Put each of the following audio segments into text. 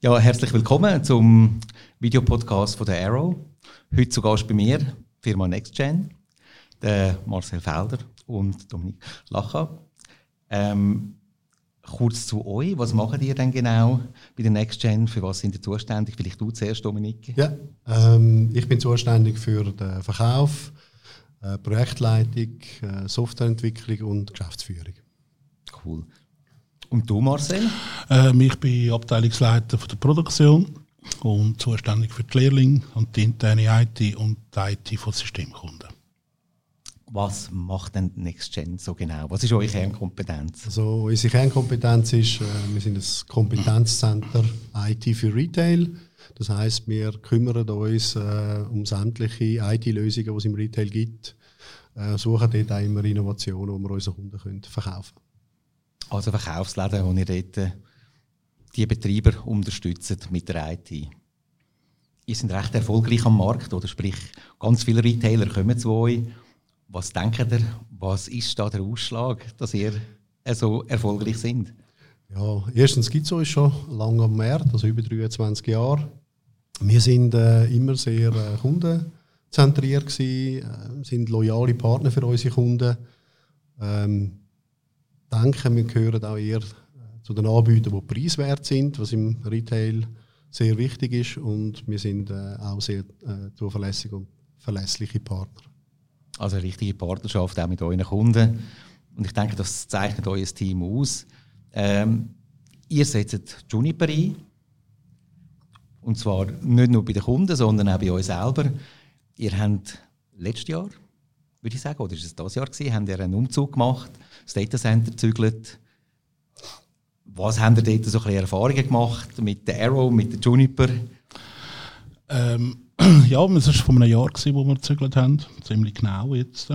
Ja, herzlich willkommen zum Videopodcast von der Arrow. Heute zu Gast bei mir, Firma NextGen, der Marcel Felder und Dominik Lacha. Ähm, kurz zu euch, was macht ihr denn genau bei der NextGen? Für was sind ihr zuständig? Vielleicht du zuerst, Dominik. Ja, ähm, ich bin zuständig für den Verkauf, äh, Projektleitung, äh, Softwareentwicklung und Geschäftsführung. Cool. Und du, Marcel? Ähm, ich bin Abteilungsleiter von der Produktion und zuständig für die Lehrlinge und die interne IT und die IT von Systemkunden. Was macht denn NextGen so genau? Was ist eure Kernkompetenz? Also unsere Kernkompetenz ist, äh, wir sind das Kompetenzcenter IT für Retail. Das heißt, wir kümmern uns äh, um sämtliche IT-Lösungen, die es im Retail gibt, äh, suchen dort auch immer Innovationen, die wir unseren Kunden können verkaufen können. Also Verkaufsläden, wo ihr dort die Betreiber unterstützt mit der IT. Ihr seid recht erfolgreich am Markt, oder sprich, ganz viele Retailer kommen zu euch. Was denkt ihr, was ist da der Ausschlag, dass ihr so erfolgreich sind? Ja, erstens gibt es uns schon lange am Markt, also über 23 Jahre. Wir sind äh, immer sehr äh, kundenzentriert gewesen, äh, sind loyale Partner für unsere Kunden. Ähm, denken, wir gehören auch eher äh, zu den Anbietern, die preiswert sind, was im Retail sehr wichtig ist. Und wir sind äh, auch sehr äh, zuverlässige und verlässliche Partner. Also eine richtige Partnerschaft auch mit euren Kunden. Und ich denke, das zeichnet euer Team aus. Ähm, ihr setzt Juniper ein. Und zwar nicht nur bei den Kunden, sondern auch bei euch selber. Ihr habt letztes Jahr, würde ich sagen, oder ist es das Jahr gewesen, habt ihr einen Umzug gemacht das Datacenter zügelt. Was haben ihr dort so ein Erfahrungen gemacht mit der Arrow, mit der Juniper? Ähm, ja, es war vor einem Jahr, gewesen, wo wir gezügelt haben. Ziemlich genau jetzt.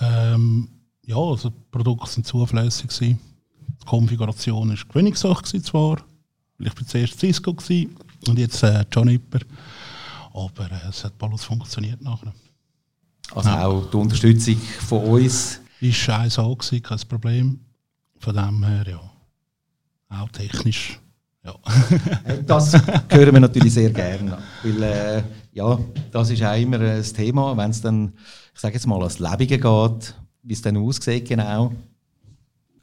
Ähm, ja, also die Produkte waren zuverlässig. Die Konfiguration war Gewöhnungssache zwar. Ich war zuerst Cisco gewesen, und jetzt äh, Juniper. Aber äh, es hat alles funktioniert nachher. Also ja. auch die Unterstützung von uns ist scheiße auch gewesen, kein Problem. Von dem her, ja. Auch technisch, ja. das hören wir natürlich sehr gerne. Weil, äh, ja, das ist auch immer ein Thema, wenn es dann, ich sage jetzt mal, ans Lebige geht, wie es dann aussieht genau.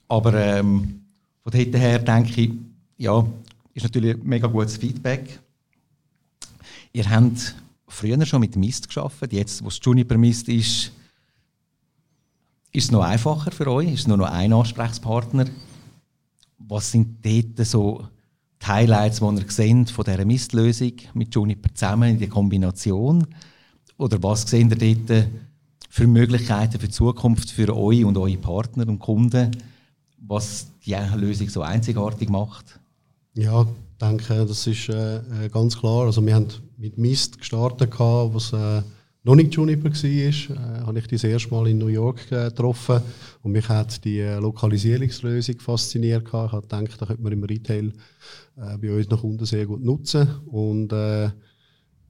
Aber ähm, von dort her denke ich, ja, ist natürlich ein mega gutes Feedback. Ihr habt früher schon mit Mist geschafft, jetzt, wo es Juniper Mist ist, ist es noch einfacher für euch? Ist nur noch ein Ansprechpartner? Was sind dort so die Highlights, die ihr seht von dieser Mistlösung mit Juniper zusammen in der Kombination? Oder was seht ihr dort für Möglichkeiten für die Zukunft für euch und eure Partner und Kunden, was die Lösung so einzigartig macht? Ja, ich denke, das ist äh, äh ganz klar. Also wir haben mit Mist gestartet, was äh, noch nicht Juniper war, äh, habe ich das erste Mal in New York äh, getroffen und mich hat die äh, Lokalisierungslösung fasziniert. Ich habe gedacht, da könnte man im Retail äh, bei uns noch Kunden sehr gut nutzen und äh,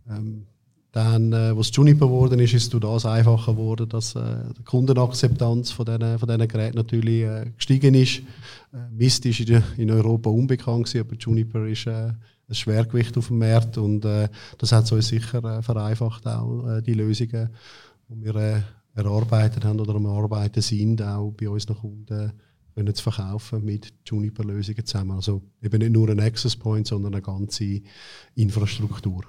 ähm, dann, äh, was Juniper geworden ist, ist es das einfacher geworden, dass äh, die Kundenakzeptanz von diesen, von diesen Geräten natürlich äh, gestiegen ist. Äh, Mist ist in, in Europa unbekannt gewesen, aber Juniper ist äh, ein Schwergewicht auf dem Markt und äh, das hat uns sicher äh, vereinfacht, auch äh, die Lösungen, die wir äh, erarbeitet haben oder am Arbeiten sind, auch bei unseren Kunden können zu verkaufen mit Juniper-Lösungen zusammen. Also eben nicht nur ein Access Point, sondern eine ganze Infrastruktur.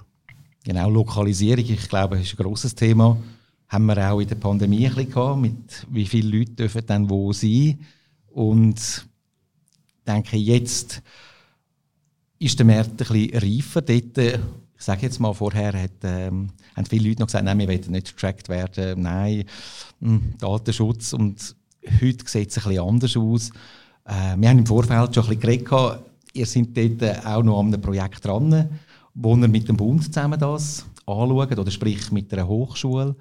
Genau, Lokalisierung, ich glaube, ist ein grosses Thema. Haben wir auch in der Pandemie ein bisschen gehabt, mit wie viele Leute dürfen dann wo sein. Und ich denke, jetzt ist der Markt ein bisschen reifer. Dort, äh, ich sage jetzt mal, vorher hat, ähm, haben viele Leute noch gesagt, nein, wir wollen nicht getrackt werden, nein, hm, Datenschutz. Und heute sieht es ein bisschen anders aus. Äh, wir haben im Vorfeld schon ein bisschen geredet, ihr seid dort auch noch an einem Projekt dran, wo ihr mit dem Bund zusammen das anschaut, oder sprich mit einer Hochschule.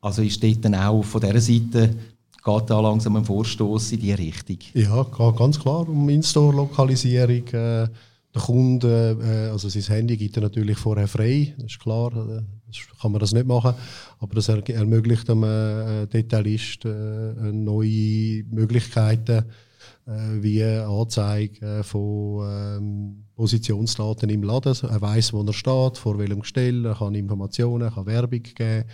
Also ist dort dann auch von dieser Seite geht da langsam ein Vorstoß in diese Richtung? Ja, ganz klar um In-Store-Lokalisierung. Äh der Kunde, äh, also sein Handy gibt er natürlich vorher frei, das ist klar, äh, das kann man das nicht machen, aber das ermöglicht dem äh, Detailist äh, neue Möglichkeiten, äh, wie Anzeige von ähm, Positionsdaten im Laden. Er weiß, wo er steht, vor welchem Gestell, er kann Informationen, kann Werbung geben, äh,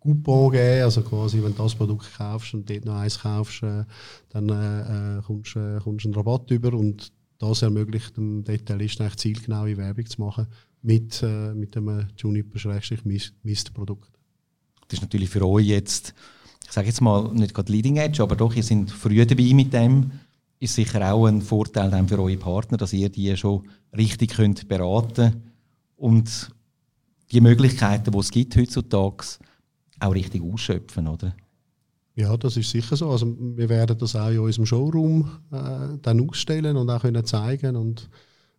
Coupon geben, also quasi, wenn du das Produkt kaufst und dort noch eins kaufst, äh, dann äh, äh kommst du äh, einen Rabatt über und das ermöglicht dem Detailisten eigentlich zielgenaue Werbung zu machen mit, äh, mit einem Juniper-Mist-Produkt. Das ist natürlich für euch jetzt ich sage jetzt mal, nicht gerade Leading Edge, aber doch, ihr seid früh dabei mit dem. Ist sicher auch ein Vorteil dann für eure Partner, dass ihr die schon richtig könnt beraten und die Möglichkeiten, die es gibt heutzutage, auch richtig ausschöpfen, oder? Ja, das ist sicher so. Also wir werden das auch in unserem Showroom äh, dann ausstellen und auch können zeigen und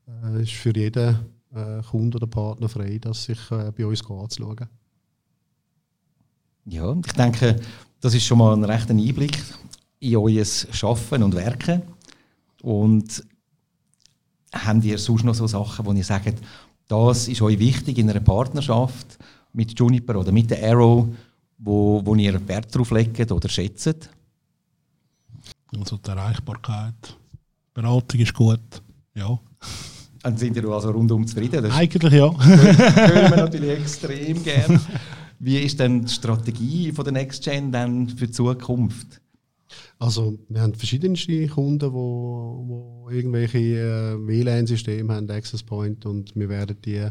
äh, ist für jeden äh, Kunde oder Partner frei, das sich äh, bei uns anzuschauen. Ja, ich denke, das ist schon mal ein rechter Einblick in euer Schaffen und Werken. Und habt ihr sonst noch so Sachen, wo ihr sagt, das ist euch wichtig in einer Partnerschaft mit Juniper oder mit der Arrow, wo, wo ihr Wert drauf legt oder schätzt? Also die Erreichbarkeit, Beratung ist gut, ja. Dann sind ihr also rundum zufrieden? Das Eigentlich ja. hören wir natürlich extrem gerne. Wie ist denn die Strategie von der Next Gen dann für die Zukunft? Also wir haben verschiedenste Kunden, die wo, wo irgendwelche äh, WLAN-Systeme haben, Access Point, und wir werden die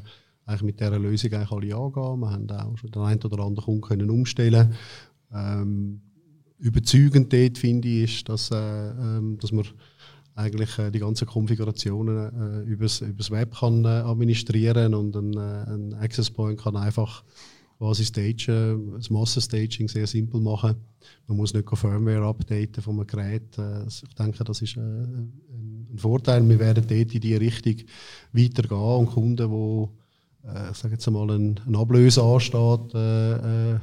eigentlich mit dieser Lösung eigentlich alle angehen. Wir haben auch schon den einen oder anderen Kunden können umstellen. Ähm, überzeugend dort finde ich ist, dass, äh, ähm, dass man eigentlich äh, die ganzen Konfigurationen äh, übers, übers Web kann äh, administrieren und ein, äh, ein Access Point kann einfach quasi Stage, das Massenstaging sehr simpel machen. Man muss nicht Firmware updaten von einem Gerät. Äh, ich denke, das ist äh, ein Vorteil. Wir werden dort in die Richtung weitergehen und Kunden, die äh, ich sage jetzt mal, ein, ein Ablöse ansteht, äh,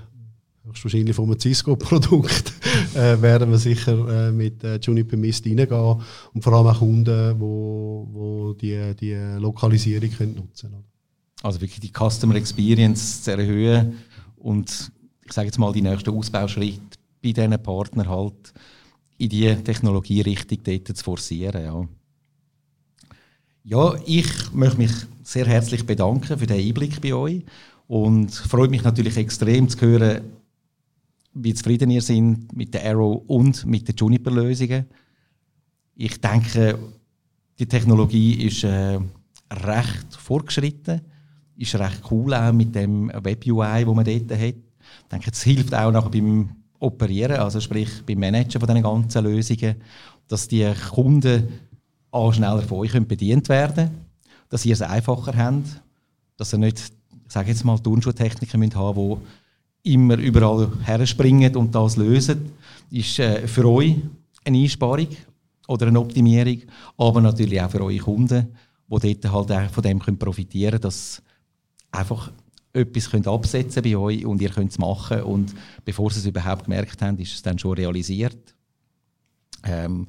höchstwahrscheinlich von einem Cisco-Produkt, äh, werden wir sicher äh, mit äh, Juniper Mist reingehen und vor allem auch Kunden, die wo, wo die, die Lokalisierung können nutzen können. Also wirklich die Customer Experience zu erhöhen und ich sage jetzt mal die nächsten Ausbauschritte bei diesen Partnern halt in die Technologie richtig dort zu forcieren. Ja. ja, ich möchte mich sehr herzlich bedanken für den Einblick bei euch und freue mich natürlich extrem zu hören, wie zufrieden ihr seid mit der Arrow und mit den Juniper-Lösungen. Ich denke, die Technologie ist äh, recht fortgeschritten ist recht cool auch mit dem Web-UI, wo man dort hat. Ich denke, es hilft auch nachher beim Operieren, also sprich beim Managen von diesen ganzen Lösungen, dass die Kunden auch schneller von euch bedient werden können, dass ihr es einfacher habt, dass ihr nicht, ich sage jetzt mal, Turnschuhtechniker haben müsst, die immer überall herspringen und das lösen, ist äh, für euch eine Einsparung oder eine Optimierung, aber natürlich auch für eure Kunden, die dort halt auch von dem profitieren können, dass einfach etwas könnt absetzen bei euch und ihr könnt es machen und bevor sie es überhaupt gemerkt haben, ist es dann schon realisiert. Ähm,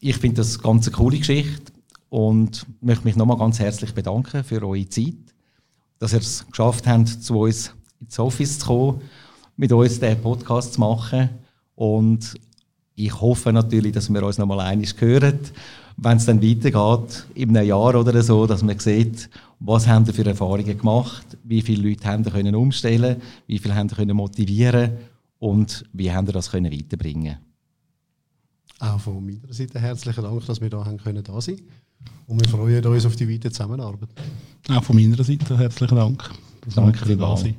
ich finde das ganz eine coole Geschichte und möchte mich nochmal ganz herzlich bedanken für eure Zeit, dass ihr es geschafft habt, zu uns ins Office zu kommen, mit uns den Podcast zu machen und ich hoffe natürlich, dass wir uns nochmal einig hören wenn es dann weitergeht, in einem Jahr oder so, dass man sieht, was haben für Erfahrungen gemacht, wie viele Leute haben können umstellen, wie viele haben können motivieren und wie haben das können weiterbringen. Auch von meiner Seite herzlichen Dank, dass wir da haben können da sein und wir freuen uns auf die weitere Zusammenarbeit. Auch von meiner Seite herzlichen Dank, dass Danke wir da sind.